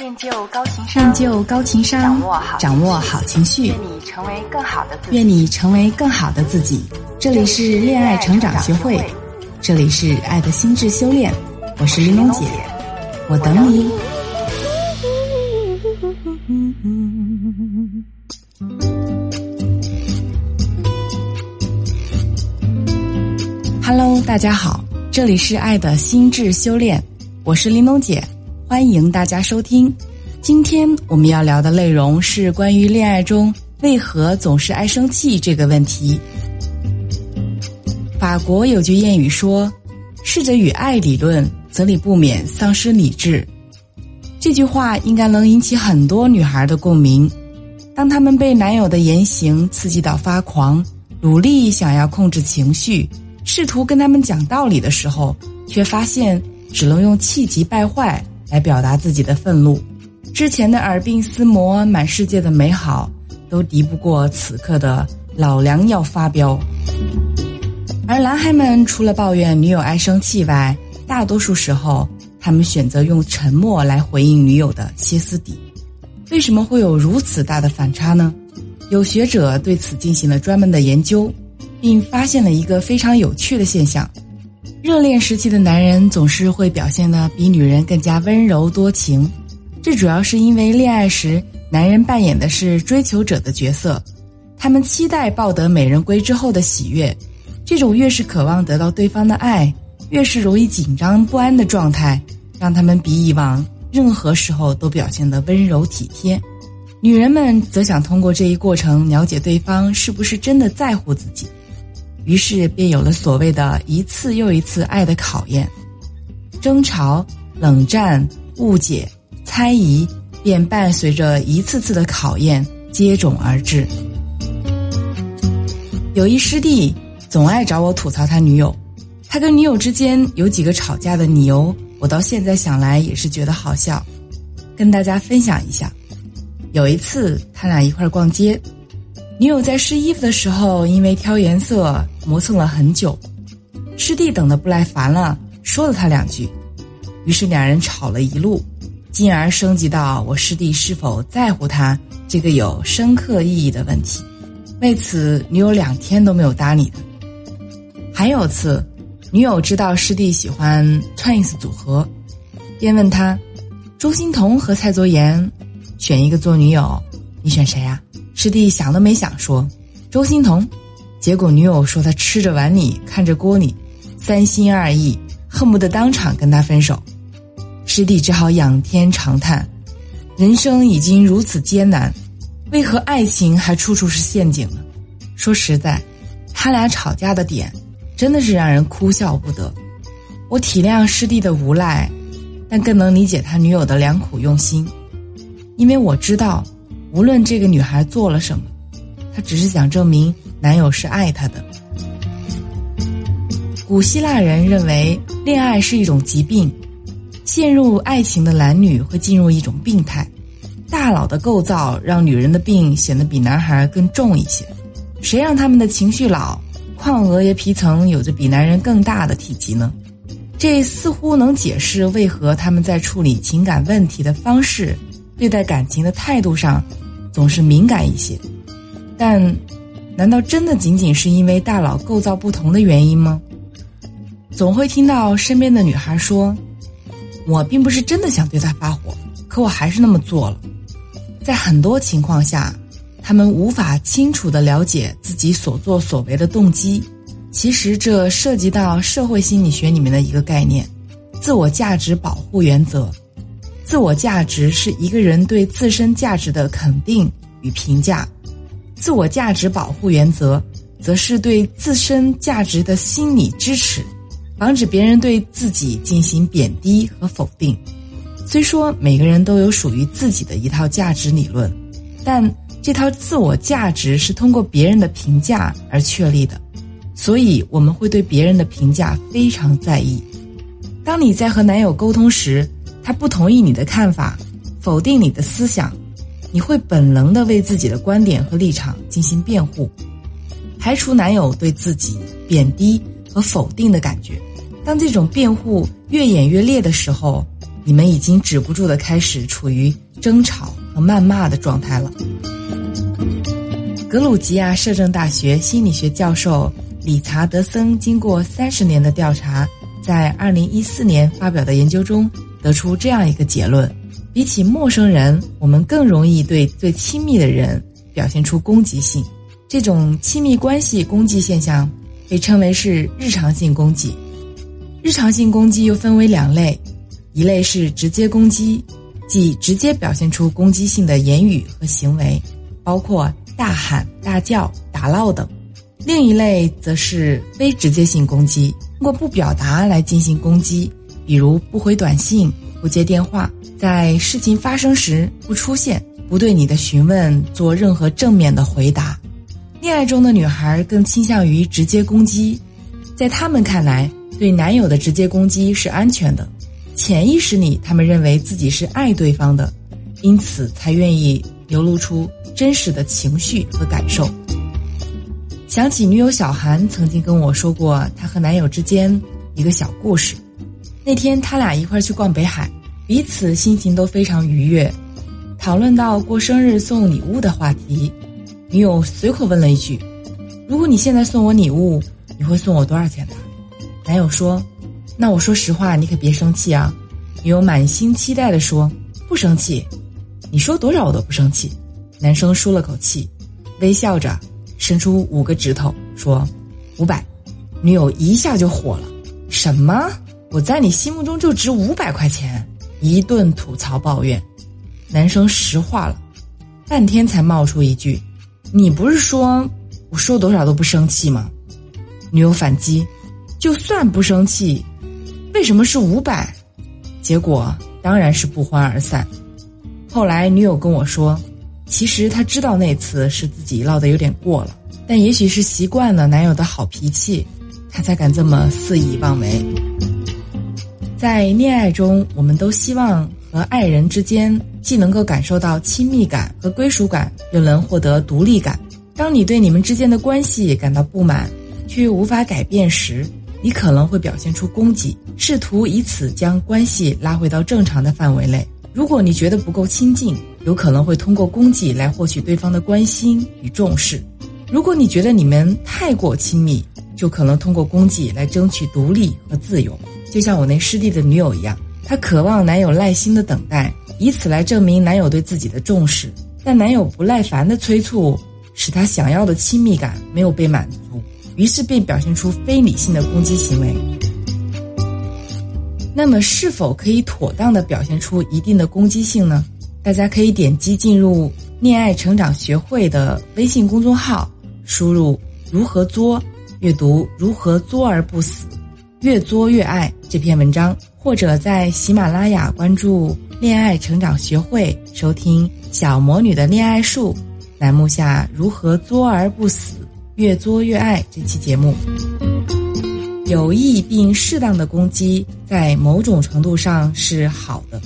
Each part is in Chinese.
练就高情商，练就高情商，掌握好掌握好情绪，愿你成为更好的自己。愿你成为更好的自己。这里是恋爱成长学会，这里是爱的心智修炼。我是玲珑姐，我等你。Hello，大家好，这里是爱的心智修炼，我是玲珑姐，欢迎大家收听。今天我们要聊的内容是关于恋爱中为何总是爱生气这个问题。法国有句谚语说：“试着与爱理论，则你不免丧失理智。”这句话应该能引起很多女孩的共鸣。当她们被男友的言行刺激到发狂，努力想要控制情绪。试图跟他们讲道理的时候，却发现只能用气急败坏来表达自己的愤怒。之前的耳鬓厮磨、满世界的美好，都敌不过此刻的老娘要发飙。而男孩们除了抱怨女友爱生气外，大多数时候他们选择用沉默来回应女友的歇斯底。为什么会有如此大的反差呢？有学者对此进行了专门的研究。并发现了一个非常有趣的现象：热恋时期的男人总是会表现的比女人更加温柔多情。这主要是因为恋爱时男人扮演的是追求者的角色，他们期待抱得美人归之后的喜悦。这种越是渴望得到对方的爱，越是容易紧张不安的状态，让他们比以往任何时候都表现得温柔体贴。女人们则想通过这一过程了解对方是不是真的在乎自己。于是便有了所谓的一次又一次爱的考验，争吵、冷战、误解、猜疑，便伴随着一次次的考验接踵而至。有一师弟总爱找我吐槽他女友，他跟女友之间有几个吵架的理由，我到现在想来也是觉得好笑，跟大家分享一下。有一次他俩一块逛街。女友在试衣服的时候，因为挑颜色磨蹭了很久，师弟等的不耐烦了，说了他两句，于是两人吵了一路，进而升级到我师弟是否在乎他这个有深刻意义的问题。为此，女友两天都没有搭理他。还有次，女友知道师弟喜欢 Twins 组合，便问他：“周欣彤和蔡卓妍，选一个做女友，你选谁呀？”师弟想都没想说，周欣彤，结果女友说他吃着碗里看着锅里，三心二意，恨不得当场跟他分手。师弟只好仰天长叹：人生已经如此艰难，为何爱情还处处是陷阱呢？说实在，他俩吵架的点，真的是让人哭笑不得。我体谅师弟的无赖，但更能理解他女友的良苦用心，因为我知道。无论这个女孩做了什么，她只是想证明男友是爱她的。古希腊人认为恋爱是一种疾病，陷入爱情的男女会进入一种病态，大脑的构造让女人的病显得比男孩更重一些。谁让他们的情绪老，眶额叶皮层有着比男人更大的体积呢？这似乎能解释为何他们在处理情感问题的方式。对待感情的态度上，总是敏感一些，但难道真的仅仅是因为大脑构造不同的原因吗？总会听到身边的女孩说：“我并不是真的想对他发火，可我还是那么做了。”在很多情况下，他们无法清楚的了解自己所作所为的动机。其实，这涉及到社会心理学里面的一个概念——自我价值保护原则。自我价值是一个人对自身价值的肯定与评价，自我价值保护原则则是对自身价值的心理支持，防止别人对自己进行贬低和否定。虽说每个人都有属于自己的一套价值理论，但这套自我价值是通过别人的评价而确立的，所以我们会对别人的评价非常在意。当你在和男友沟通时，他不同意你的看法，否定你的思想，你会本能的为自己的观点和立场进行辩护，排除男友对自己贬低和否定的感觉。当这种辩护越演越烈的时候，你们已经止不住的开始处于争吵和谩骂的状态了。格鲁吉亚摄政大学心理学教授理查德森经过三十年的调查，在二零一四年发表的研究中得出这样一个结论：比起陌生人，我们更容易对最亲密的人表现出攻击性。这种亲密关系攻击现象被称为是日常性攻击。日常性攻击又分为两类，一类是直接攻击，即直接表现出攻击性的言语和行为，包括。大喊大叫、打闹等，另一类则是非直接性攻击，通过不表达来进行攻击，比如不回短信、不接电话，在事情发生时不出现，不对你的询问做任何正面的回答。恋爱中的女孩更倾向于直接攻击，在她们看来，对男友的直接攻击是安全的，潜意识里她们认为自己是爱对方的，因此才愿意流露出。真实的情绪和感受。想起女友小韩曾经跟我说过她和男友之间一个小故事。那天他俩一块去逛北海，彼此心情都非常愉悦。讨论到过生日送礼物的话题，女友随口问了一句：“如果你现在送我礼物，你会送我多少钱呢？”男友说：“那我说实话，你可别生气啊。”女友满心期待地说：“不生气，你说多少我都不生气。”男生舒了口气，微笑着伸出五个指头说：“五百。”女友一下就火了：“什么？我在你心目中就值五百块钱？”一顿吐槽抱怨。男生石化了，半天才冒出一句：“你不是说我说多少都不生气吗？”女友反击：“就算不生气，为什么是五百？”结果当然是不欢而散。后来女友跟我说。其实她知道那次是自己闹得有点过了，但也许是习惯了男友的好脾气，她才敢这么肆意妄为。在恋爱中，我们都希望和爱人之间既能够感受到亲密感和归属感，又能获得独立感。当你对你们之间的关系感到不满，却又无法改变时，你可能会表现出攻击，试图以此将关系拉回到正常的范围内。如果你觉得不够亲近，有可能会通过攻击来获取对方的关心与重视；如果你觉得你们太过亲密，就可能通过攻击来争取独立和自由。就像我那师弟的女友一样，她渴望男友耐心的等待，以此来证明男友对自己的重视。但男友不耐烦的催促，使她想要的亲密感没有被满足，于是便表现出非理性的攻击行为。那么，是否可以妥当的表现出一定的攻击性呢？大家可以点击进入恋爱成长学会的微信公众号，输入“如何作”，阅读“如何作而不死，越作越爱”这篇文章，或者在喜马拉雅关注“恋爱成长学会”，收听《小魔女的恋爱术》栏目下“如何作而不死，越作越爱”这期节目。有意并适当的攻击，在某种程度上是好的，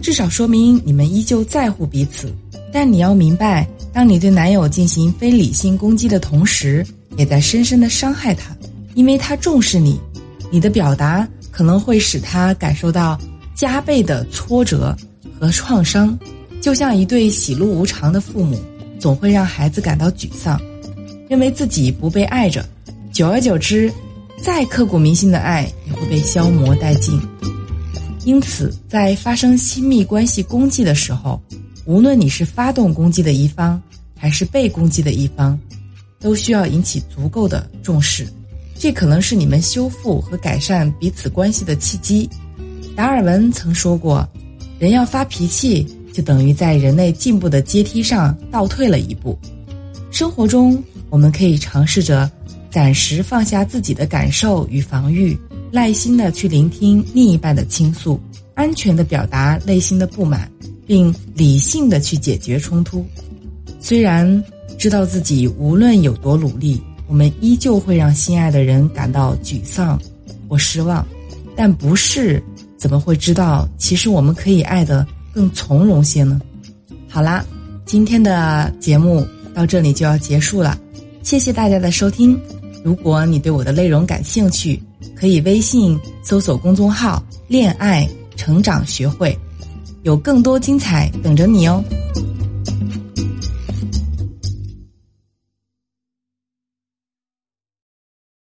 至少说明你们依旧在乎彼此。但你要明白，当你对男友进行非理性攻击的同时，也在深深的伤害他，因为他重视你，你的表达可能会使他感受到加倍的挫折和创伤。就像一对喜怒无常的父母，总会让孩子感到沮丧，认为自己不被爱着，久而久之。再刻骨铭心的爱也会被消磨殆尽，因此，在发生亲密关系攻击的时候，无论你是发动攻击的一方，还是被攻击的一方，都需要引起足够的重视。这可能是你们修复和改善彼此关系的契机。达尔文曾说过：“人要发脾气，就等于在人类进步的阶梯上倒退了一步。”生活中，我们可以尝试着。暂时放下自己的感受与防御，耐心的去聆听另一半的倾诉，安全的表达内心的不满，并理性的去解决冲突。虽然知道自己无论有多努力，我们依旧会让心爱的人感到沮丧或失望，但不是怎么会知道，其实我们可以爱得更从容些呢？好啦，今天的节目到这里就要结束了，谢谢大家的收听。如果你对我的内容感兴趣，可以微信搜索公众号“恋爱成”。成长学会，有更多精彩等着你哦。